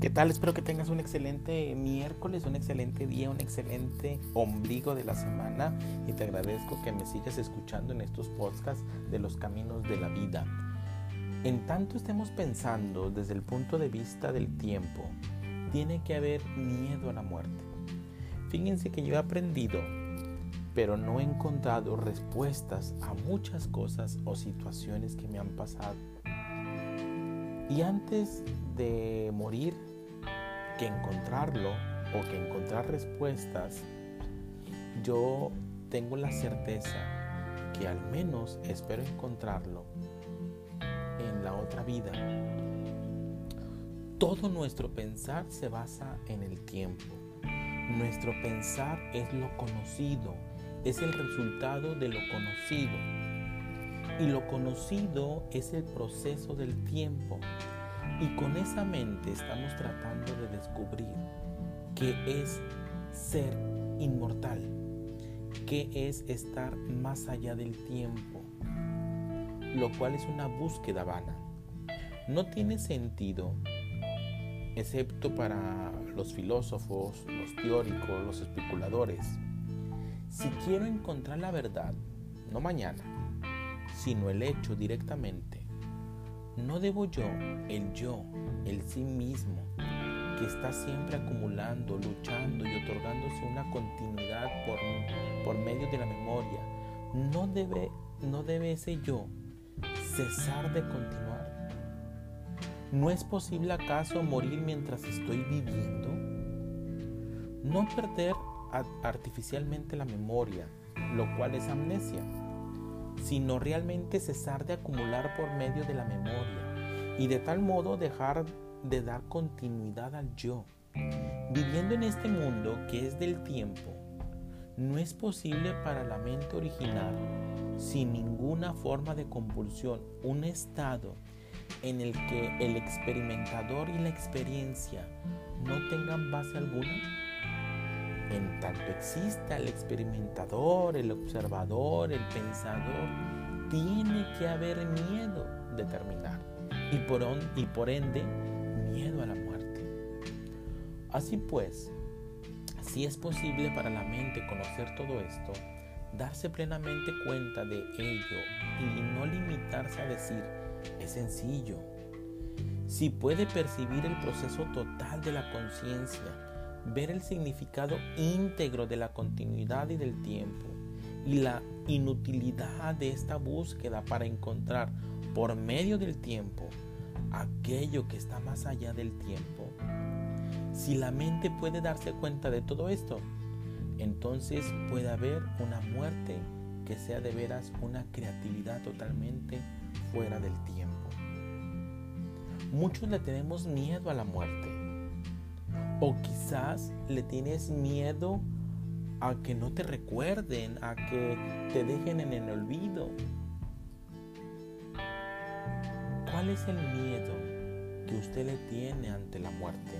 ¿Qué tal? Espero que tengas un excelente miércoles, un excelente día, un excelente ombligo de la semana y te agradezco que me sigas escuchando en estos podcasts de los caminos de la vida. En tanto estemos pensando desde el punto de vista del tiempo, tiene que haber miedo a la muerte. Fíjense que yo he aprendido, pero no he encontrado respuestas a muchas cosas o situaciones que me han pasado. Y antes de morir, que encontrarlo o que encontrar respuestas, yo tengo la certeza que al menos espero encontrarlo en la otra vida. Todo nuestro pensar se basa en el tiempo. Nuestro pensar es lo conocido, es el resultado de lo conocido. Y lo conocido es el proceso del tiempo. Y con esa mente estamos tratando de descubrir qué es ser inmortal, qué es estar más allá del tiempo, lo cual es una búsqueda vana. No tiene sentido, excepto para los filósofos, los teóricos, los especuladores. Si quiero encontrar la verdad, no mañana, sino el hecho directamente, no debo yo, el yo, el sí mismo, que está siempre acumulando, luchando y otorgándose una continuidad por, por medio de la memoria, no debe, no debe ese yo cesar de continuar. ¿No es posible acaso morir mientras estoy viviendo? No perder artificialmente la memoria, lo cual es amnesia sino realmente cesar de acumular por medio de la memoria y de tal modo dejar de dar continuidad al yo. Viviendo en este mundo que es del tiempo, no es posible para la mente original, sin ninguna forma de compulsión, un estado en el que el experimentador y la experiencia no tengan base alguna en tanto exista el experimentador, el observador, el pensador, tiene que haber miedo de terminar y por, ende miedo a la muerte. Así pues, si es posible para la mente conocer todo esto, darse plenamente cuenta de ello y no limitarse a decir, es sencillo. Si puede percibir el proceso total de la conciencia, ver el significado íntegro de la continuidad y del tiempo y la inutilidad de esta búsqueda para encontrar por medio del tiempo aquello que está más allá del tiempo. Si la mente puede darse cuenta de todo esto, entonces puede haber una muerte que sea de veras una creatividad totalmente fuera del tiempo. Muchos le tenemos miedo a la muerte o quizás le tienes miedo a que no te recuerden, a que te dejen en el olvido. ¿Cuál es el miedo que usted le tiene ante la muerte?